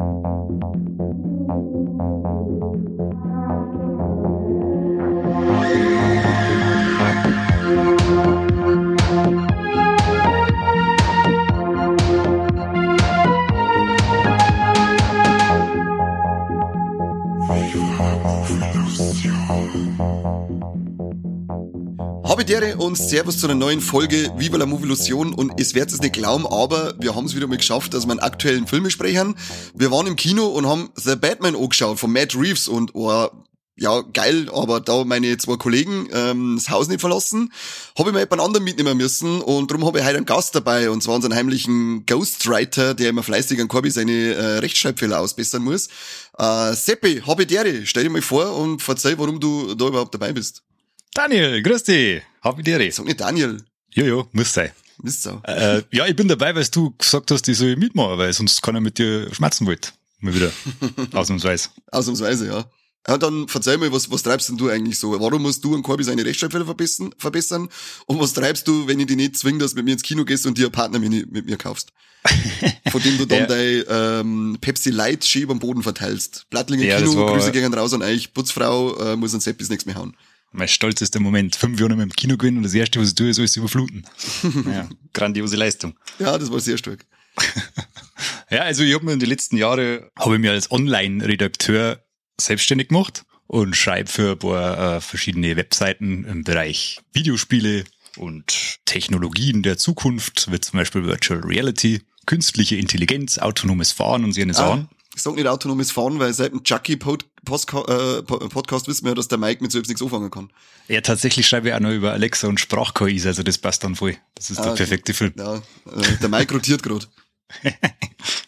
Thank you. Servus zu einer neuen Folge Viva la Movilusion und es wird es nicht glauben, aber wir haben es wieder mal geschafft, dass wir einen aktuellen Film besprechen. Wir waren im Kino und haben The Batman angeschaut von Matt Reeves und oh, ja, geil, aber da meine zwei Kollegen ähm, das Haus nicht verlassen, habe ich mal jemand anderen mitnehmen müssen und darum habe ich heute einen Gast dabei und zwar unseren heimlichen Ghostwriter, der immer fleißig an Corby seine äh, Rechtschreibfehler ausbessern muss. Äh, Seppi, Habidere, stell dir mal vor und verzeih, warum du da überhaupt dabei bist. Daniel, grüß dich. Hab ich dir. Sag nicht Daniel. Jojo, muss sein. Bist so. Äh, ja, ich bin dabei, weil du gesagt hast, ich soll mitmachen, weil sonst keiner mit dir schmerzen wollte. Mal wieder. Ausnahmsweise. Ausnahmsweise, ja. Ja, dann verzeih mir, was, was treibst denn du eigentlich so? Warum musst du an Corby seine Rechtschreibfehler verbessern, verbessern? Und was treibst du, wenn ich dich nicht zwinge, dass du mit mir ins Kino gehst und dir einen Partner mit, mit mir kaufst? Von dem du dann ja. dein ähm, Pepsi Light Schieb am Boden verteilst. Blattlinge ja, Kino, Grüße gehen raus an euch, Putzfrau, äh, muss an Sepp bis nichts mehr hauen mein stolzester Moment. Fünf Jahre mit dem Kino gewinnen und das erste, was ich tue, ist alles überfluten. ja, grandiose Leistung. Ja, das war sehr stark. ja, also ich habe mir in den letzten Jahren, habe ich mir als Online-Redakteur selbstständig gemacht und schreibe für ein paar äh, verschiedene Webseiten im Bereich Videospiele und Technologien der Zukunft, wie zum Beispiel Virtual Reality, künstliche Intelligenz, autonomes Fahren und so eine ah, Sachen. Ich sag nicht autonomes Fahren, weil seit dem Chucky Pod äh, Podcast wissen wir ja, dass der Mike mit selbst nichts anfangen kann. Ja, tatsächlich schreibe ich auch noch über Alexa und Sprach-KIs, also das passt dann voll. Das ist ah, der perfekte Film. Ja, äh, der Mike rotiert gerade.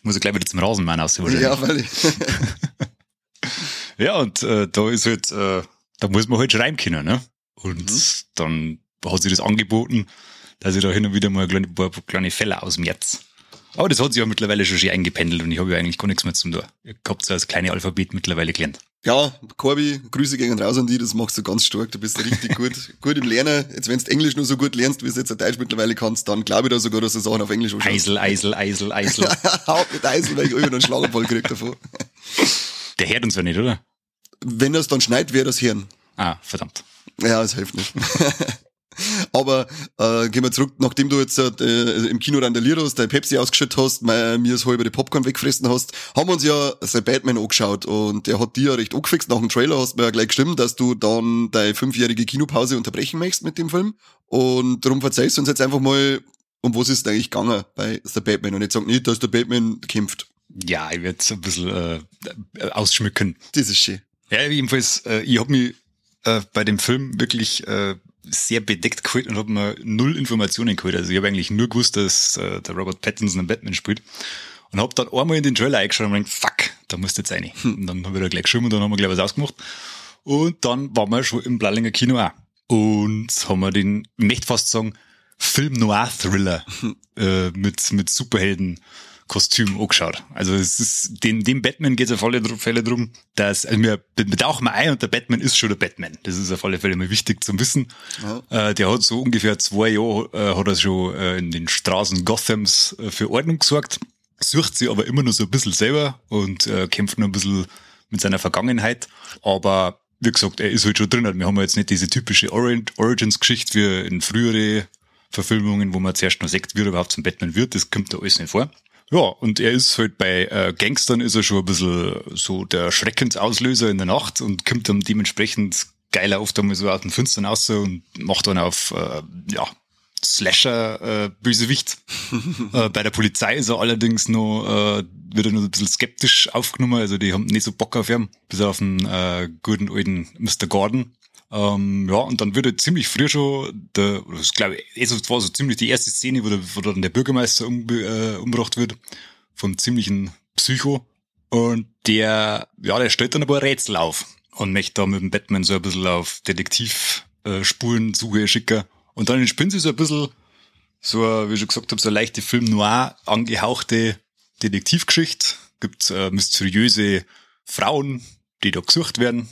Muss ich gleich wieder zum Rasenmann aus, Ja, weil ja, und äh, da ist halt, äh, da muss man halt schreiben können, ne? Und mhm. dann hat sich das angeboten, dass ich da hin und wieder mal ein paar kleine Fälle aus dem Netz aber das hat sich ja mittlerweile schon schön eingependelt und ich habe ja eigentlich gar nichts mehr zum tun. Ich habt so das kleine Alphabet mittlerweile gelernt. Ja, Corby, Grüße gehen raus an die, das machst du ganz stark. Du bist richtig gut, gut im Lernen. Jetzt, wenn du Englisch nur so gut lernst, wie du jetzt Deutsch mittlerweile kannst, dann glaube ich da sogar, dass du Sachen auf Englisch anschaust. Eisel, Eisel, Eisel, Eisel. Haupt mit Eisel, weil ich irgendwann einen Schlaganfall gekriegt davon. Der hört uns ja nicht, oder? Wenn es dann schneit, wäre das Hirn. Ah, verdammt. Ja, das hilft nicht. Aber äh, gehen wir zurück, nachdem du jetzt äh, im Kino randaliert hast, dein Pepsi ausgeschüttet hast, mir das halbe Popcorn weggefressen hast, haben wir uns ja The Batman angeschaut und der hat dir ja recht angefixt. Nach dem Trailer hast du mir ja gleich gestimmt, dass du dann deine fünfjährige Kinopause unterbrechen möchtest mit dem Film. Und darum verzeihst du uns jetzt einfach mal, um was ist eigentlich gegangen bei The Batman und jetzt sag nicht, dass der Batman kämpft. Ja, ich werde es ein bisschen äh, ausschmücken. Das ist schön. Ja, jedenfalls, äh, ich habe mich äh, bei dem Film wirklich äh, sehr bedeckt geholt und habe mir null Informationen geholt. Also ich habe eigentlich nur gewusst, dass äh, der Robert Pattinson einen Batman spielt. Und habe dann einmal in den Trailer eingeschaut und gedacht, fuck, da musst jetzt rein. Hm. Und dann habe ich da gleich geschrieben und dann haben wir gleich was ausgemacht. Und dann waren wir schon im Blallinger Kino auch. Und haben wir den, ich möchte fast sagen, Film Noir Thriller hm. äh, mit, mit Superhelden Kostüm angeschaut. Also es ist, den, dem Batman geht es auf alle Fälle drum, dass, also wir, tauchen mal ein und der Batman ist schon der Batman. Das ist auf alle Fälle mal wichtig zu wissen. Ja. Äh, der hat so ungefähr zwei Jahre, äh, hat er schon äh, in den Straßen Gothams äh, für Ordnung gesorgt, sucht sie aber immer nur so ein bisschen selber und äh, kämpft nur ein bisschen mit seiner Vergangenheit. Aber wie gesagt, er ist halt schon drin. Wir haben jetzt nicht diese typische Origins-Geschichte wie in frühere Verfilmungen, wo man zuerst nur sagt, wie er überhaupt zum Batman wird. Das kommt da alles nicht vor. Ja, und er ist halt bei äh, Gangstern ist er schon ein bisschen so der Schreckensauslöser in der Nacht und kommt dann dementsprechend geiler oft einmal so aus dem Finstern raus und macht dann auf, äh, ja, Slasher äh, Bösewicht. äh, bei der Polizei ist er allerdings noch, äh, wird er noch ein bisschen skeptisch aufgenommen, also die haben nicht so Bock auf ihn, bis auf den äh, guten alten Mr. Gordon. Ähm, ja, und dann wird er ziemlich früh schon, der, das glaube ich, das war so ziemlich die erste Szene, wo, der, wo dann der Bürgermeister um, äh, umgebracht wird, vom ziemlichen Psycho. Und der, ja, der stellt dann ein paar Rätsel auf und möchte da mit dem Batman so ein bisschen auf Detektivspuren suche schicken. Und dann entspinnt sie so ein bisschen, so, wie ich schon gesagt habe, so eine leichte Film noir angehauchte Detektivgeschichte. Gibt äh, mysteriöse Frauen, die da gesucht werden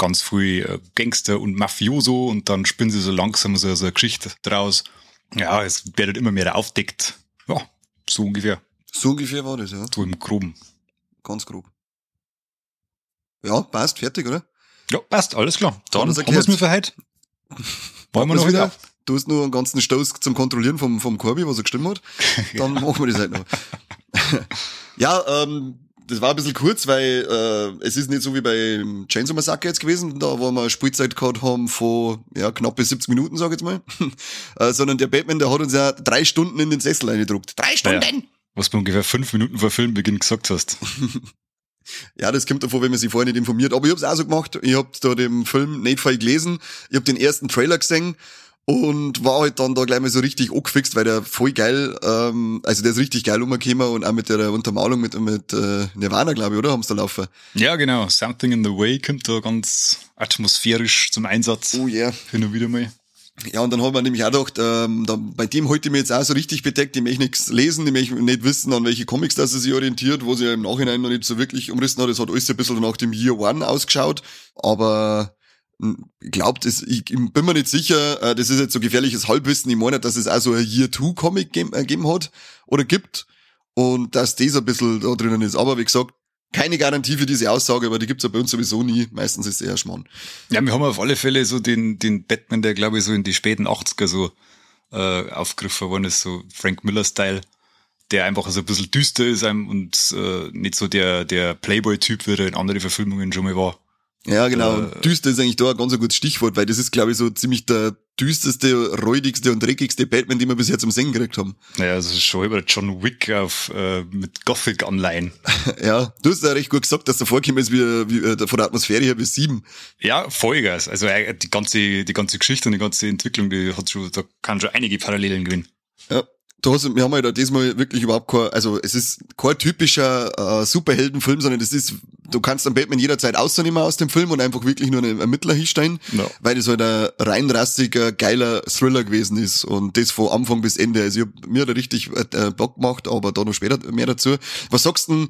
ganz viel äh, Gangster und Mafioso und dann spinnen sie so langsam so, so eine Geschichte draus. Ja, es wird immer mehr aufdeckt. Ja, so ungefähr. So ungefähr war das, ja. So im Groben. ganz grob. Ja, passt, fertig, oder? Ja, passt, alles klar. Dann haben wir es mir für heute. Wollen wir noch Was wieder? Du hast nur einen ganzen Stoß zum Kontrollieren vom, vom Corby, was er gestimmt hat. Dann machen wir das halt noch. ja, ähm, das war ein bisschen kurz, weil äh, es ist nicht so wie bei Chainsaw Massacre jetzt gewesen, da wo wir eine Spielzeit gehabt haben von ja, knappe 70 Minuten, sag ich jetzt mal. äh, sondern der Batman, der hat uns ja drei Stunden in den Sessel eingedruckt. Drei Stunden! Was du ungefähr fünf Minuten vor Filmbeginn gesagt hast. Ja, das kommt davor, wenn man sich vorher nicht informiert. Aber ich hab's auch so gemacht. Ich hab da den Film nicht voll gelesen. Ich hab den ersten Trailer gesehen und war halt dann da gleich mal so richtig angefixt, weil der voll geil, ähm, also der ist richtig geil umgekommen und auch mit der Untermalung mit, mit äh, Nirvana, glaube ich, oder? Haben's da laufen? Ja, genau. Something in the Way kommt da ganz atmosphärisch zum Einsatz. Oh yeah. Hin und wieder mal. Ja, und dann haben wir nämlich auch gedacht, ähm, da, bei dem heute mir jetzt auch so richtig bedeckt, ich möchte nichts lesen, ich möchte nicht wissen, an welche Comics das er sich orientiert, wo sie ja im Nachhinein noch nicht so wirklich umrissen hat. Es hat alles ein bisschen nach dem Year One ausgeschaut, aber hm, ich glaube, ich, ich bin mir nicht sicher, äh, das ist jetzt so gefährliches Halbwissen, ich meine dass es auch so ein Year Two Comic gegeben, äh, hat oder gibt und dass das ein bisschen da drinnen ist. Aber wie gesagt, keine Garantie für diese Aussage, aber die gibt's ja bei uns sowieso nie. Meistens ist eher Schmarrn. Ja, wir haben auf alle Fälle so den, den Batman, der glaube ich so in die späten 80er so äh, aufgegriffen worden ist, so Frank Miller-Style, der einfach so ein bisschen düster ist einem und äh, nicht so der, der Playboy-Typ, wie er in anderen Verfilmungen schon mal war. Ja, genau. Äh, düster ist eigentlich da ein ganz gutes Stichwort, weil das ist, glaube ich, so ziemlich der düsterste, räudigste und dreckigste Batman, den wir bisher zum Singen gekriegt haben. Naja, das ist schon über John Wick auf, äh, mit Gothic-Anleihen. Ja, du hast ja recht gut gesagt, dass der vorkommen ist wie, wie äh, von der Atmosphäre her wie sieben. Ja, Vollgas. Also äh, die ganze, die ganze Geschichte und die ganze Entwicklung, die hat schon, da kann schon einige Parallelen gewinnen. Ja. Du hast, wir haben halt diesmal wirklich überhaupt kein, also es ist kein typischer äh, Superheldenfilm, sondern das ist, du kannst den Batman jederzeit ausnehmen aus dem Film und einfach wirklich nur einen Ermittler hinstellen, Ja. weil das halt ein rein rassiger, geiler Thriller gewesen ist und das von Anfang bis Ende. Also ich hab, mir hat er richtig äh, Bock gemacht, aber da noch später mehr dazu. Was sagst du denn,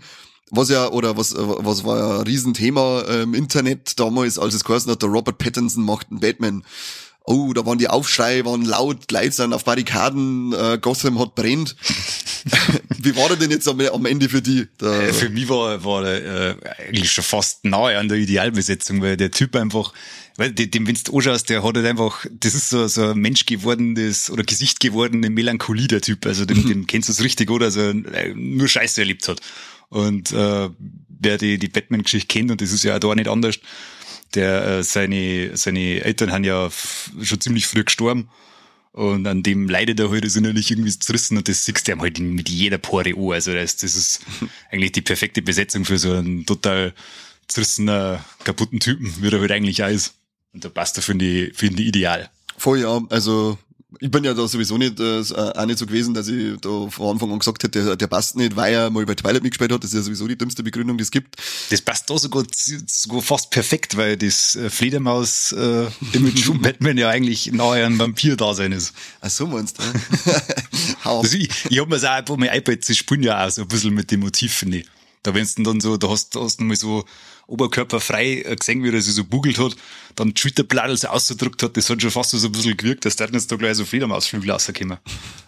was ja, oder was, äh, was war ja ein Riesenthema äh, im Internet damals, als es geheißen hat, der Robert Pattinson macht einen Batman. Oh, da waren die Aufschrei, waren laut, Leute sind auf Barrikaden, äh, Gotham hat brennt. Wie war der denn jetzt am, am Ende für die? Der, Äh, Für mich war, war er, äh, eigentlich schon fast nahe an der Idealbesetzung, weil der Typ einfach, weil dem, wenn du anschaust, der hat halt einfach, das ist so, so ein Mensch gewordenes oder Gesicht gewordene Melancholie, der Typ. Also dem, dem kennst du es richtig, oder? Also äh, nur Scheiße erlebt hat. Und äh, wer die, die Batman-Geschichte kennt, und das ist ja auch da nicht anders, der äh, seine, seine Eltern haben ja schon ziemlich früh gestorben. Und an dem leidet er halt, ist innerlich irgendwie zerrissen und das siehst du ihm halt mit jeder Pore an. Also das, das ist eigentlich die perfekte Besetzung für so einen total zerrissener, kaputten Typen, wie er halt eigentlich auch ist. Und da passt er, finde ich, finde ich ideal. voll ja, also ich bin ja da sowieso nicht, äh, auch nicht so gewesen, dass ich da von Anfang an gesagt hätte, der, der passt nicht, weil er mal bei Twilight mitgespielt hat. Das ist ja sowieso die dümmste Begründung, die es gibt. Das passt da sogar, sogar fast perfekt, weil das äh, Fledermaus-Image von Batman ja eigentlich nahe an Vampir-Dasein ist. Ach so meinst du? Also ich, ich hab mir das auch ein paar Mal iPads, sie spielen ja auch so ein bisschen mit dem Motiv, finde ich. Da wenn's dann, dann so, da hast du hast du mal so oberkörperfrei äh, gesehen, wie er sich so bugelt hat, dann die Schulterbladel so ausgedrückt hat, das hat schon fast so ein bisschen gewirkt, dass da jetzt da gleich so Fledermausflügel rauskommen.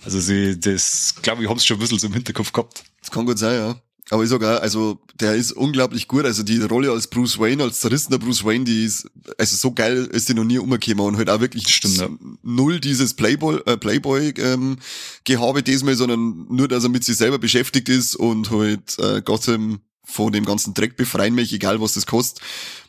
Also sie, das, glaube ich, haben's schon ein bisschen so im Hinterkopf gehabt. Das kann gut sein, ja. Aber ich sag auch, also der ist unglaublich gut. Also die Rolle als Bruce Wayne, als zerrissener Bruce Wayne, die ist, also so geil ist die noch nie umgekommen und halt auch wirklich Stimmt, ja. null dieses Playboy, äh, Playboy ähm, Gehabe diesmal, sondern nur, dass er mit sich selber beschäftigt ist und halt äh, Gotham von dem ganzen Dreck befreien möchte, egal was das kostet.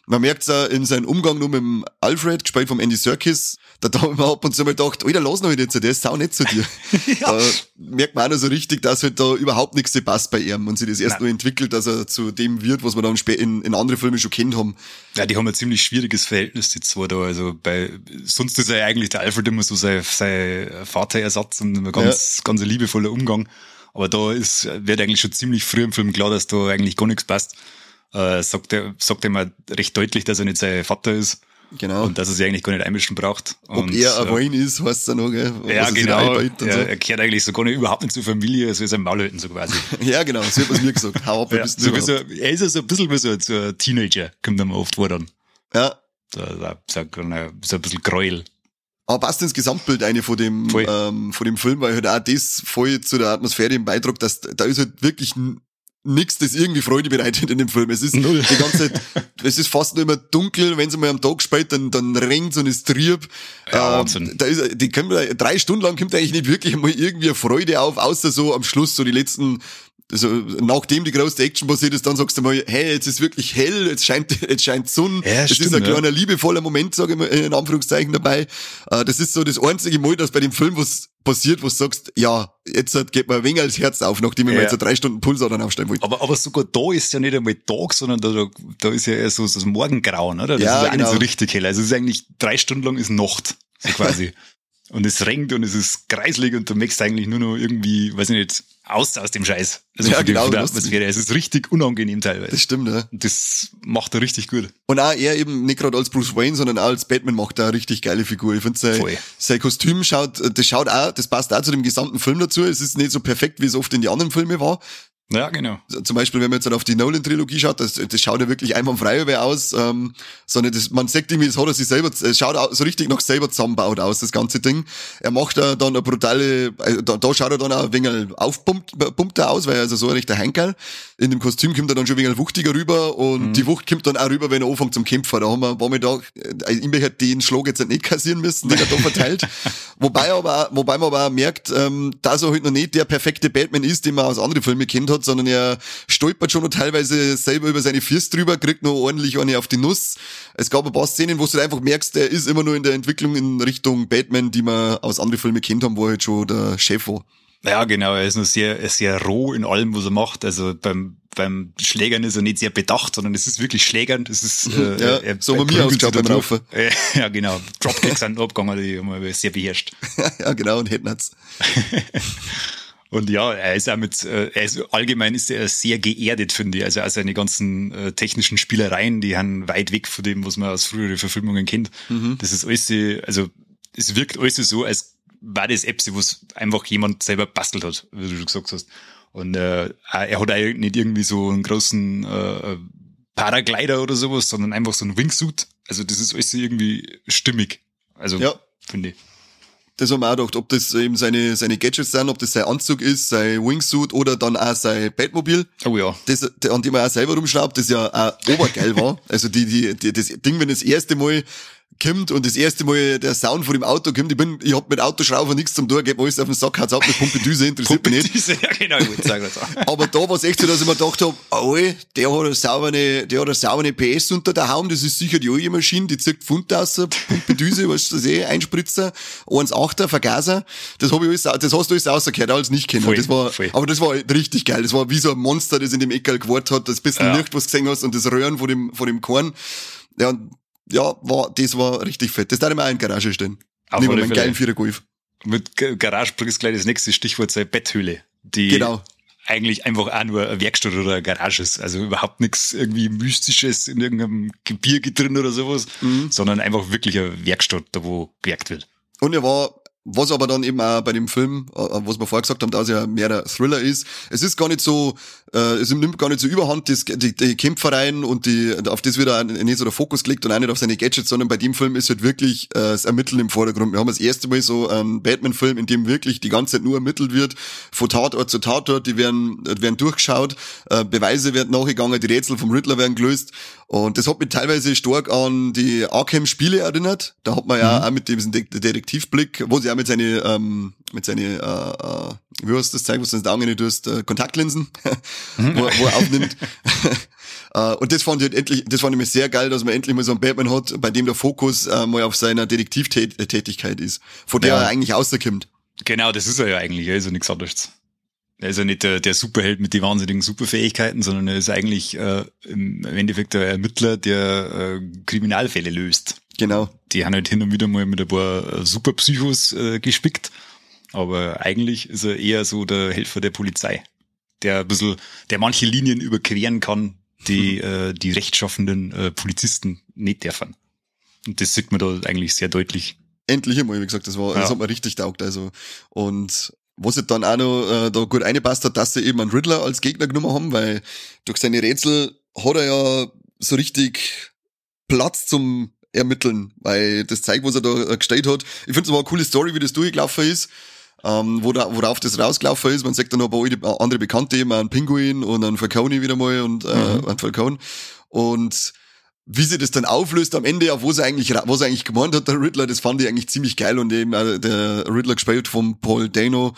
Man merkt's auch in seinem Umgang nur mit dem Alfred, gespielt vom Andy Serkis. Da da haben wir ab und zu mal gedacht, Alter, lass noch nicht jetzt, der ist sau nett zu dir. Da merkt man auch noch so richtig, dass halt da überhaupt nichts passt bei ihm und sich das erst Nein. nur entwickelt, dass er zu dem wird, was wir dann in, in andere Filme schon kennt haben. Ja, die haben ein ziemlich schwieriges Verhältnis, die zwei da. Also bei, sonst ist er ja eigentlich der Alfred immer so sein, sein Vaterersatz und ein ganz, ganz ein liebevoller Umgang. Aber da ist, wird eigentlich schon ziemlich früh im Film klar, dass da eigentlich gar nichts passt. Äh, sagt er, sagt er mal recht deutlich, dass er nicht sein Vater ist. Genau. Und dass er sich eigentlich gar nicht einmischen braucht. Ob und, er ein äh, ist, heißt er noch, gell? Was ja, er genau. einbaut und Er, er kehrt eigentlich so gar nicht, überhaupt nicht zur Familie, so ist er Maul halten, so quasi. so. ja, genau, so hat man mir gesagt. Hau ab, ja, so wie so, überhaupt? er ist ja so ein bisschen wie so, so ein Teenager, kommt er mir oft vor dann. Ja. So, so, so, ein- so ein bisschen Gräuel. Aber passt ins Gesamtbild eine von dem, Voll. ähm, von dem Film, weil halt auch das voll zu der Atmosphäre im Beitrag, dass da ist halt wirklich nichts, das irgendwie Freude bereitet in dem Film. Es ist Null. die ganze Zeit, es ist fast nur immer dunkel, wenn es mal am Tag spielt, dann, dann regnet und ist trieb. Ja, ähm, da ist, die können, drei Stunden lang kommt eigentlich nicht wirklich mal irgendwie eine Freude auf, außer so am Schluss, so die letzten also nachdem die größte Action passiert ist, dann sagst du mal, hey, jetzt ist wirklich hell, jetzt scheint, jetzt scheint Sonne. Ja, stimmt, ist ein kleiner ja. liebevoller Moment, sage ich mal, in Anführungszeichen dabei. Äh, das ist so das einzige Mal, dass bei dem Film was passiert, wo du sagst, ja, jetzt geht mir ein wenig als Herz auf, nachdem ich ja. mal jetzt drei Stunden Pulsadern aufstellen wollte. Aber, aber sogar da ist ja nicht einmal Tag, sondern da, da ist ja eher so, so das Morgengrauen, oder? Das ja, ist ja genau. nicht so richtig hell. Also es ist eigentlich drei Stunden lang ist Nacht, so quasi. und es regnet und es ist kreislig und du merkst eigentlich nur noch irgendwie, weiß ich nicht, aus aus dem Scheiß. Also ja, genau. Die Atmosphäre. Es ist richtig unangenehm teilweise. Das stimmt, ja. Und das macht er richtig gut. Und auch er eben nicht gerade als Bruce Wayne, sondern auch als Batman macht er eine richtig geile Figur. Ich finde sein, sein Kostüm schaut, das schaut auch, das passt auch zu dem gesamten Film dazu. Es ist nicht so perfekt, wie es oft in die anderen Filme war. Ja, genau. Zum Beispiel, wenn man jetzt auf die Nolan-Trilogie schaut, das, das schaut ja wirklich einwandfrei aus, ähm, sondern das, man sagt irgendwie, das hat er sich selber, es schaut so richtig noch selber zusammenbaut aus, das ganze Ding. Er macht da dann eine brutale, äh, da, da schaut er dann auch ein wenig aufpumpt pumpt er aus, weil er also so ein rechter Henkerl. In dem Kostüm kommt er dann schon ein wenig wuchtiger rüber und mhm. die Wucht kommt dann auch rüber, wenn er anfängt zum Kämpfer. Da haben wir, war mir da, äh, ich hätte den Schlag jetzt nicht kassieren müssen, den er da verteilt. wobei aber, wobei man aber auch merkt, ähm, dass er halt noch nicht der perfekte Batman ist, den man aus anderen Filmen kennt hat, sondern er stolpert schon noch teilweise selber über seine Füße drüber, kriegt noch ordentlich eine auf die Nuss. Es gab ein paar Szenen, wo du einfach merkst, er ist immer nur in der Entwicklung in Richtung Batman, die man aus anderen Filmen kennt haben, wo er halt schon der Chef war. Ja, genau. Er ist nur sehr, sehr roh in allem, was er macht. Also beim, beim Schlägern ist er nicht sehr bedacht, sondern es ist wirklich Schlägern. Das ist, äh, ja, er, so er, mir ausgeschaut beim Laufen. Ja, genau. Dropkicks sind abgegangen, die haben wir sehr beherrscht. ja, genau, und Headnuts. Und ja, er ist auch mit, äh, er ist allgemein ist er sehr geerdet, finde ich. Also auch seine ganzen äh, technischen Spielereien, die haben weit weg von dem, was man aus früheren Verfilmungen kennt. Mhm. Das ist alles, also es wirkt alles so, als war das Apps, was einfach jemand selber bastelt hat, wie du schon gesagt hast. Und äh, er hat auch nicht irgendwie so einen großen äh, Paraglider oder sowas, sondern einfach so ein Wingsuit. Also das ist alles irgendwie stimmig. Also ja. finde ich. Das haben wir auch gedacht, ob das eben seine, seine Gadgets sind, ob das sein Anzug ist, sein Wingsuit oder dann auch sein Batmobil. Oh ja. Das, an dem er auch selber rumschraubt, das ja auch obergeil war. Also die, die, die, das Ding, wenn das erste Mal kommt und das erste Mal der Sound von dem Auto kommt, ich bin, ich hab mit Autoschrauber nichts zum Tor, geht mir alles auf den Sack, hat's ab mit Pumpedüse, interessiert mich nicht. ja genau, ich wollte sagen. Aber da war es echt so, dass ich mir gedacht hab, oh, der hat eine saubere, der hat eine saubere PS unter der Haum, das ist sicher die alte Maschine, die zieht Pfund aus, Pumpedüse, was du eh, Einspritzer, 1,8er, Vergaser, das hab ich alles, das hast du alles rausgehört, alles nicht kennen. Voll, das war, voll. aber das war richtig geil, das war wie so ein Monster, das in dem Eckel gewartet hat, das bisschen ja. Licht, was gesehen hast und das Röhren von dem, von dem Korn. Ja, ja, war, das war richtig fett. Das darf ich mir auch in Garage stehen. Auf Nehmen wir einen geilen Vierer Golf. Mit Garage bringst gleich das nächste Stichwort sei Betthöhle. Die genau. eigentlich einfach auch nur eine Werkstatt oder eine Garage ist. Also überhaupt nichts irgendwie Mystisches in irgendeinem Gebirge drin oder sowas, mhm. sondern einfach wirklich eine Werkstatt, da wo gewerkt wird. Und er war was aber dann eben auch bei dem Film, äh, was wir vorher gesagt haben, dass er mehr der Thriller ist. Es ist gar nicht so, äh, es nimmt gar nicht so überhand, das, die, die Kämpfereien und die, auf das wird er nicht so der Fokus gelegt und auch nicht auf seine Gadgets, sondern bei dem Film ist halt wirklich äh, das Ermitteln im Vordergrund. Wir haben das erste Mal so einen Batman-Film, in dem wirklich die ganze Zeit nur ermittelt wird, von Tatort zu Tatort, die werden, werden durchgeschaut, äh, Beweise werden nachgegangen, die Rätsel vom Riddler werden gelöst und das hat mich teilweise stark an die Arkham-Spiele erinnert. Da hat man ja mhm. auch mit diesem Detektivblick, wo sie auch mit seine, ähm, mit seine, äh, äh, wie heißt das Zeug, was du Auge nicht tust, äh, Kontaktlinsen, mhm. wo, wo er aufnimmt. Uh, und das fand ich halt endlich, das fand ich mir sehr geil, dass man endlich mal so einen Batman hat, bei dem der Fokus uh, mal auf seiner Detektivtätigkeit ist, von der ja. er eigentlich rauskommt. Genau, das ist er ja eigentlich, also nichts anderes. Er ist ja nicht der, der Superheld mit den wahnsinnigen Superfähigkeiten, sondern er ist eigentlich äh, im Endeffekt der Ermittler, der äh, Kriminalfälle löst. Genau. Die haben halt hin und wieder mal mit ein paar äh, Superpsychos äh, gespickt. Aber eigentlich ist er eher so der Helfer der Polizei, der ein bisschen, der manche Linien überqueren kann, die mhm. äh, die rechtschaffenden äh, Polizisten nicht dürfen. Und das sieht man da eigentlich sehr deutlich. Endlich einmal, wie gesagt, das war, ja. das hat mir richtig taugt. Also und was jetzt dann auch noch äh, da gut eingepasst hat, dass sie eben einen Riddler als Gegner genommen haben, weil durch seine Rätsel hat er ja so richtig Platz zum Ermitteln, weil das zeigt, was er da gestellt hat. Ich finde es aber eine coole Story, wie das durchgelaufen ist. Ähm, wo da, worauf das rausgelaufen ist. Man sagt dann noch ein paar andere Bekannte, eben einen Pinguin und einen Falcone wieder mal und äh, mhm. einen Falcone. Und wie sie das dann auflöst am Ende, auf was er eigentlich, was er eigentlich gemeint hat, der Riddler, das fand ich eigentlich ziemlich geil und eben äh, der Riddler gespielt von Paul Dano,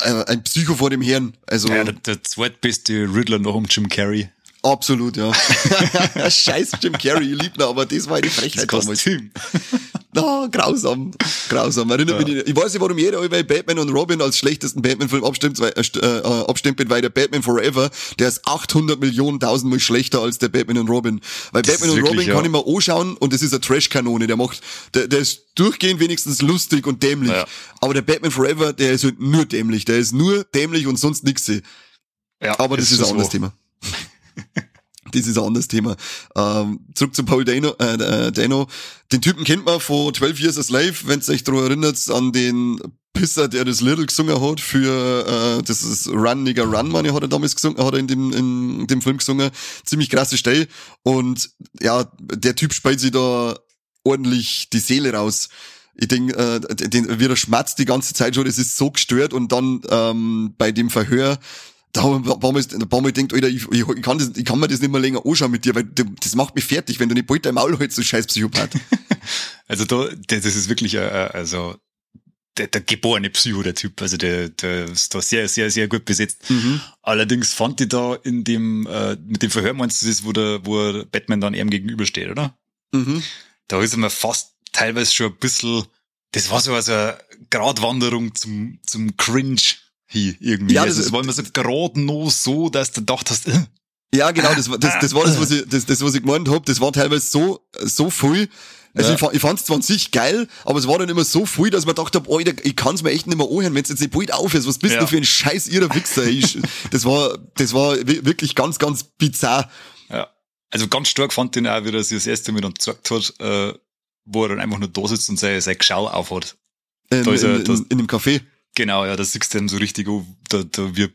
äh, ein Psycho vor dem Herrn. Also ja, der, der zweitbeste Riddler noch um Jim Carrey. Absolut, ja. Scheiß Jim Carrey, ich lieb ihn, aber das war eine Frechheit das damals. Na, grausam. Grausam. Erinnert ja. mich, ich weiß nicht, warum jeder über Batman und Robin als schlechtesten Batman-Film abstimmt, weil, äh, äh abstimmt, weil der Batman Forever, der ist 800 Millionen tausendmal schlechter als der Batman und Robin. Weil das Batman und wirklich, Robin ja. kann ich mir anschauen und das ist eine Trash-Kanone. Der macht, der, der ist durchgehend wenigstens lustig und dämlich. Ja. Aber der Batman Forever, der ist halt nur dämlich. Der ist nur dämlich und sonst nix. Ja, Aber das ist, ist ein anderes Thema. das ist ein anderes Thema. Ähm, zurück zu Paul Dano, äh, äh Dano. Den Typen kennt man von 12 Years a Slave, wenn ihr euch daran erinnert, an den Pisser, der das Little gesungen hat für äh, das ist Run Nigga Run, meine hat er damals gesungen, hat er in dem in dem Film gesungen. Ziemlich krasse Stelle und ja, der Typ spielt sich da ordentlich die Seele raus. Ich denke, äh, den, wie er schmatzt die ganze Zeit schon, das ist so gestört und dann ähm, bei dem Verhör da haben wir ein paar Mal, ein paar Mal gedacht, Alter, ich, ich, kann das, ich kann mir das nicht mehr länger anschauen mit dir, weil das macht mich fertig, wenn du nicht bald dein Maul hältst, du scheiß Psychopath. also da, das ist wirklich, äh, also, der, der geborene Psycho, der Typ, also der, der ist da sehr, sehr, sehr gut besetzt. Mhm. Allerdings fand ich da in dem, äh, mit dem Verhör meinst du das, wo der, wo Batman dann ihm gegenübersteht, oder? Mhm. Da ist er mir fast teilweise schon ein bisschen, das war so also eine Gratwanderung zum, zum Cringe hier irgendwie. Ja, das, also, das war immer so gerade noch so, dass du dachtest, äh. Ja, genau, das, das, das war das, was ich, das, das, was ich gemeint hab. Das war teilweise so, so viel. Also ja. ich, ich fand's zwar an sich geil, aber es war dann immer so viel, dass man dachte, Alter, ich kann's mir echt nicht mehr anhören, wenn's jetzt nicht bald aufhörst. Was bist ja. du für ein scheiß irrer Wichser? Ich, das war, das war wirklich ganz, ganz bizarr. Ja. Also ganz stark fand ich ihn auch, wie er sich das erste Mal dann gezeigt hat, äh, wo er dann einfach nur da sitzt und seine, seine Schau aufhat. In, da ist er, in, in, in dem Café. Genau, ja, da siehst du dann so richtig, oh, da, da wie,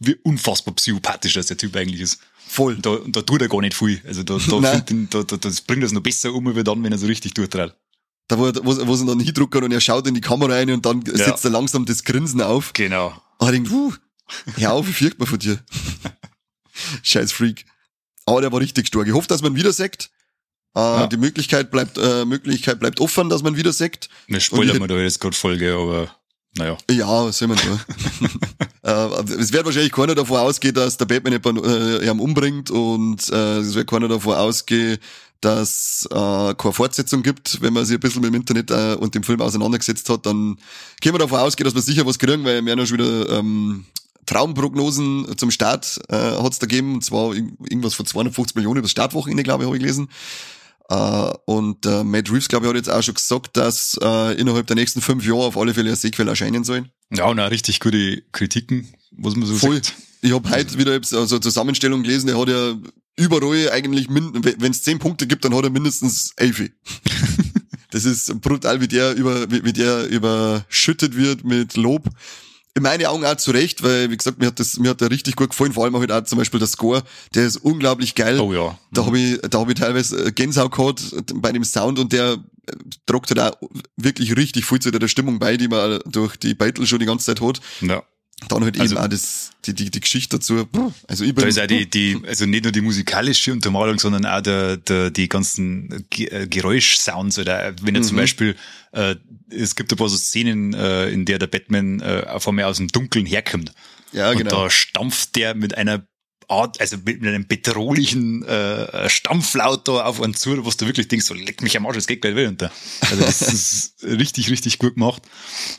wie unfassbar psychopathisch das der Typ eigentlich ist. Voll. Da, da tut er gar nicht viel. Also da, da, find, da, da das bringt das noch besser um, wie dann, wenn er so richtig durchtrat. Da, wo, wo, wo sie dann hindrucken und er schaut in die Kamera rein und dann ja. setzt er langsam das Grinsen auf. Genau. Und er denkt, uh, hör auf, wie fürcht man von dir. Scheiß Freak. Aber der war richtig stark. Ich hoffe, dass man wieder sagt. Äh, ja. Die Möglichkeit bleibt, äh, Möglichkeit bleibt offen, dass man wieder sagt. Wir spoilern wir da jetzt gerade Folge, aber naja. Ja, soll man da? äh, es wird wahrscheinlich keiner davon ausgehen, dass der Batman jemanden äh, umbringt und äh, es wird keiner davon ausgehen, dass äh, keine Fortsetzung gibt. Wenn man sich ein bisschen mit dem Internet äh, und dem Film auseinandergesetzt hat, dann können wir davon ausgehen, dass wir sicher was kriegen, weil wir haben ja schon wieder ähm, Traumprognosen zum Start äh, hat es da gegeben, und zwar irgendwas von 250 Millionen über das Startwochenende, glaube ich, habe ich gelesen. Uh, und uh, Matt Reeves, glaube ich, hat jetzt auch schon gesagt, dass uh, innerhalb der nächsten fünf Jahre auf alle Fälle ein Sequel erscheinen soll. Ja, und auch richtig gute Kritiken, was man so Voll. sagt. Ich habe heute wieder also Zusammenstellung gelesen, er hat ja überall eigentlich, wenn es zehn Punkte gibt, dann hat er mindestens elf. das ist brutal, wie der über, wie, wie der überschüttet wird mit Lob in meinen Augen auch zu Recht, weil, wie gesagt, mir hat das, mir hat der richtig gut gefallen, vor allem halt auch zum Beispiel der Score, der ist unglaublich geil. Oh ja. Da habe ich, da habe ich teilweise Gänsehaut gehabt bei dem Sound und der äh, tragt halt auch wirklich richtig viel zu der Stimmung bei, die man durch die Beitel schon die ganze Zeit hat. Ja. Dann halt also, eben auch das, die, die, die Geschichte dazu. Also ich bin, da ist auch die, die, also nicht nur die musikalische Untermalung, sondern auch der, der, die ganzen äh, Geräuschsounds oder wenn er mhm. zum Beispiel, äh, es gibt ein paar so Szenen, äh, in der der Batman äh, auf einmal aus dem Dunkeln herkommt. Ja, genau. Und da stampft der mit einer Art, also mit einem bedrohlichen äh, Stampflaut da auf einen zu, wo du wirklich denkst, so leck mich am Arsch, es geht gleich wieder runter. Also das ist richtig, richtig gut gemacht.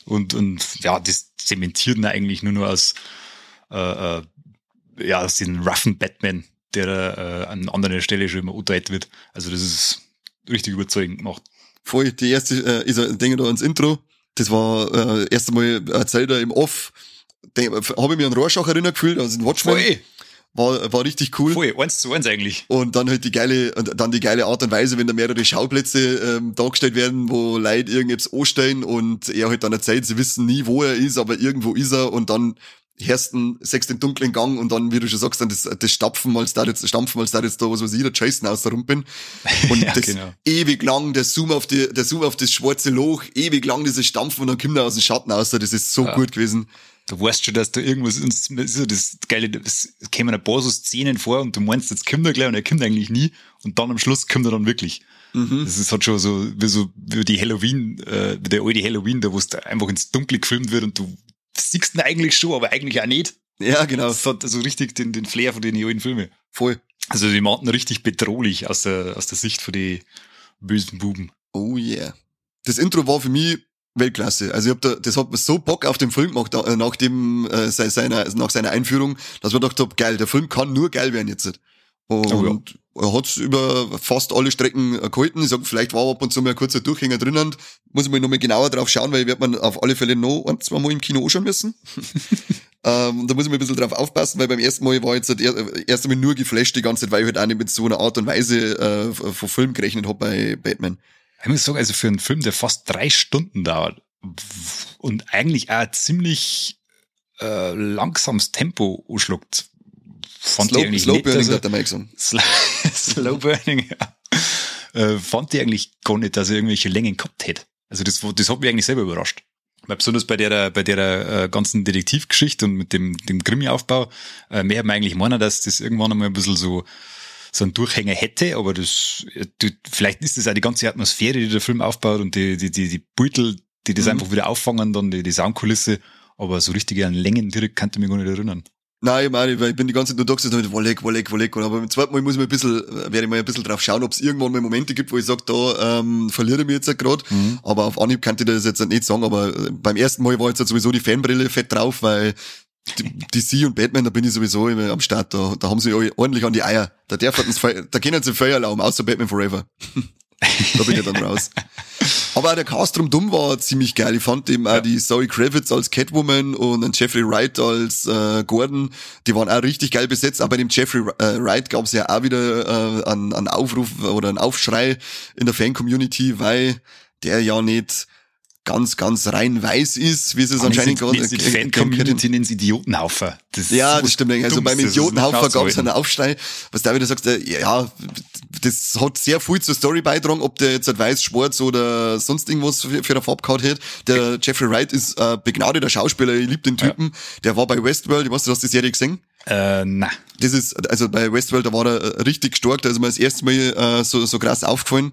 Und, und ja, das zementiert ihn eigentlich nur noch als äh, äh, ja, als den roughen Batman, der äh, an anderer Stelle schon immer unterhalten wird. Also das ist richtig überzeugend gemacht. Voll, die erste äh, ist ein Ding da ans Intro. Das war äh, erst einmal erzählt er im Off. Habe ich mir an Rorschach erinnert gefühlt, also in Watchmen. Voll war, war richtig cool. Voll, eins zu eins eigentlich. Und dann halt die geile, und dann die geile Art und Weise, wenn da mehrere Schauplätze ähm, dargestellt werden, wo Leute irgendetwas anstellen und er halt dann erzählt, sie wissen nie, wo er ist, aber irgendwo ist er und dann Hersten, sechst den dunklen Gang und dann, wie du schon sagst, dann das, das Stapfen, als da jetzt, Stampfen, als da jetzt da, was weiß ich, der Jason aus der Rump bin. Und Ja, das genau. ewig lang, der Zoom auf die, der Zoom auf das schwarze Loch, ewig lang dieses Stampfen und dann kommt er aus dem Schatten aus, das ist so gut gewesen. Du weißt schon, dass da irgendwas ist so das Geile, es kämen ein paar so Szenen vor und du meinst, jetzt kommt er gleich und er kommt eigentlich nie und dann am Schluss kommt er dann wirklich. Mhm. Das ist halt schon so, wie so, wie die Halloween, äh, wie der alte Halloween, da wo es einfach ins Dunkle gefilmt wird und du siehst ihn eigentlich schon, aber eigentlich auch nicht. Ja, genau, Das hat so richtig den, den Flair von den alten Filmen. voll. Also die machen richtig bedrohlich aus der, aus der Sicht von den bösen Buben. Oh yeah. Das Intro war für mich Weltklasse. Also ich hab da, das hat mir so Bock auf den Film gemacht, äh, nach dem, äh, sei- seiner, nach seiner Einführung, dass man gedacht hab, geil, der Film kann nur geil werden jetzt. Und Oh ja. er hat's über fast alle Strecken äh, gehalten. Ich sag, vielleicht war ab und zu mal ein kurzer Durchhänger drinnen. Muss ich mal nochmal genauer drauf schauen, weil ich werd man auf alle Fälle noch ein, zwei Mal im Kino anschauen müssen. ähm, da muss ich mal ein bisschen drauf aufpassen, weil beim ersten Mal war ich jetzt halt er- erst einmal nur geflasht die ganze Zeit, weil ich halt auch nicht mit so einer Art und Weise äh, von Film gerechnet hab bei Batman. Ich muss sagen, also für einen Film, der fast drei Stunden dauert und eigentlich auch ziemlich äh, langsames Tempo anschluckt, fand Slow, ich eigentlich Slow nicht, Burning, er- hat gesagt. Slow, Slow Burning, ja. Äh, fand ich eigentlich gar nicht, dass er irgendwelche Längen gehabt hätte. Also das, das hat mich eigentlich selber überrascht. Weil besonders bei der, bei der äh, ganzen Detektivgeschichte und mit dem, dem Krimi-Aufbau, äh, mehr hat man eigentlich meinen, dass das irgendwann einmal ein bisschen so, so einen Durchhänger hätte, aber das, äh, du, vielleicht ist das auch die ganze Atmosphäre, die der Film aufbaut und die, die, die, die Beutel, die das Mhm. einfach wieder auffangen, dann die, die Soundkulisse, aber so richtig an Längen direkt kann ich mich gar nicht erinnern. Nein, ich meine, weil ich bin die ganze Zeit nur da gesessen mit Wolleck, Wolleck, Wolleck. Und aber beim zweiten Mal muss ich ein bisschen, werde ich mal ein bisschen drauf schauen, ob es irgendwann mal Momente gibt, wo ich sage, da ähm, verliere ich mich jetzt gerade. Mhm. Aber auf Anhieb kann ich das jetzt nicht sagen. Aber äh, beim ersten Mal war jetzt halt sowieso die Fanbrille fett drauf, weil DC und Batman, da bin ich sowieso immer am Start. Da, da haben sie ordentlich an die Eier. Da darf Feuer, da können sie Feuer erlauben, außer Batman Forever. da bin ich dann raus. Aber auch der Cast drum dumm war ziemlich geil. Ich fand eben auch die Zoe Kravitz als Catwoman und den Jeffrey Wright als äh, Gordon, die waren auch richtig geil besetzt. Aber bei dem Jeffrey äh, Wright gab es ja auch wieder äh, einen, einen Aufruf oder einen Aufschrei in der Fan-Community, weil der ja nicht ganz, ganz rein weiß ist, wie sie es anscheinend gerade. gerade Die Fan-Community nennen sie Idiotenhaufer. Das ja, ist das stimmt. Also beim ist Idiotenhaufer nicht gab es einen. Aufschrei, was da wieder sagst, äh, ja, das hat sehr viel zur Story beitragen, ob der jetzt halt weiß, schwarz oder sonst irgendwas für, für eine Farbe gehabt hat. Der Jeffrey Wright ist äh, begnadeter Schauspieler, ich liebe den Typen. Der war bei Westworld, ich weiß, du hast die Serie gesehen? Äh, na. Das ist, also bei Westworld, da war er äh, richtig stark, da ist mir das erste Mal äh, so, so krass aufgefallen.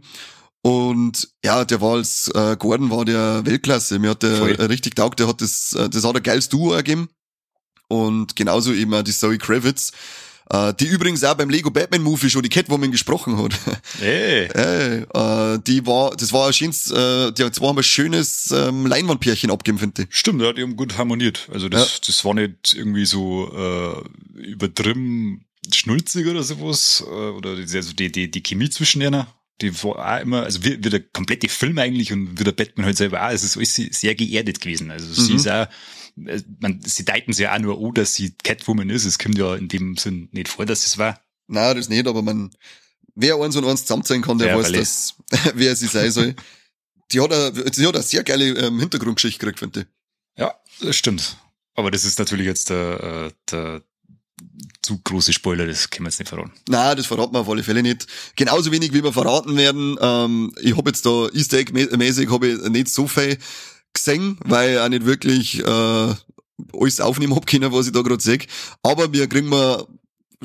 Und ja, der war als äh, Gordon war der Weltklasse. Mir hat der Voll. richtig taugt, der hat das, äh, das hat ein geiles Duo ergeben. Und genauso eben auch die Zoe Kravitz, äh, die übrigens auch beim Lego Batman Movie schon die Catwoman gesprochen hat. Ey. Ey, äh, die war, das war ein schönes, äh, die zwei haben ein schönes ähm, Leinwandpärchen abgegeben, finde ich. Stimmt, der hat eben gut harmoniert. Also das, das war nicht irgendwie so äh, übertrieben schnulzig oder sowas. Äh, oder die- also die, die, die Chemie zwischen denen, die war auch immer, also wie, wie der komplette Film eigentlich und wie der Batman halt selber auch, es ist alles sehr geerdet gewesen. Also sie Mhm. ist auch, äh, man, sie deuten sie auch nur an, dass sie Catwoman ist. Es kommt ja in dem Sinn nicht vor, dass es war. Nein, das nicht, aber man, wer eins und eins zusammenzählen kann, der Ja, weiß, dass, wer sie sein soll. Die hat, eine, die hat eine sehr geile ähm, Hintergrundgeschichte gekriegt, finde ich. Ja, das stimmt. Aber das ist natürlich jetzt der, äh, der zu große Spoiler, das können wir jetzt nicht verraten. Na, das verraten wir auf alle Fälle nicht. Genauso wenig, wie wir verraten werden. Ähm, ich habe jetzt da Easter Egg-mäßig hab ich nicht so viel gesehen, weil ich auch nicht wirklich äh, alles aufnehmen hab können, was ich da gerade sehe. Aber wir kriegen mal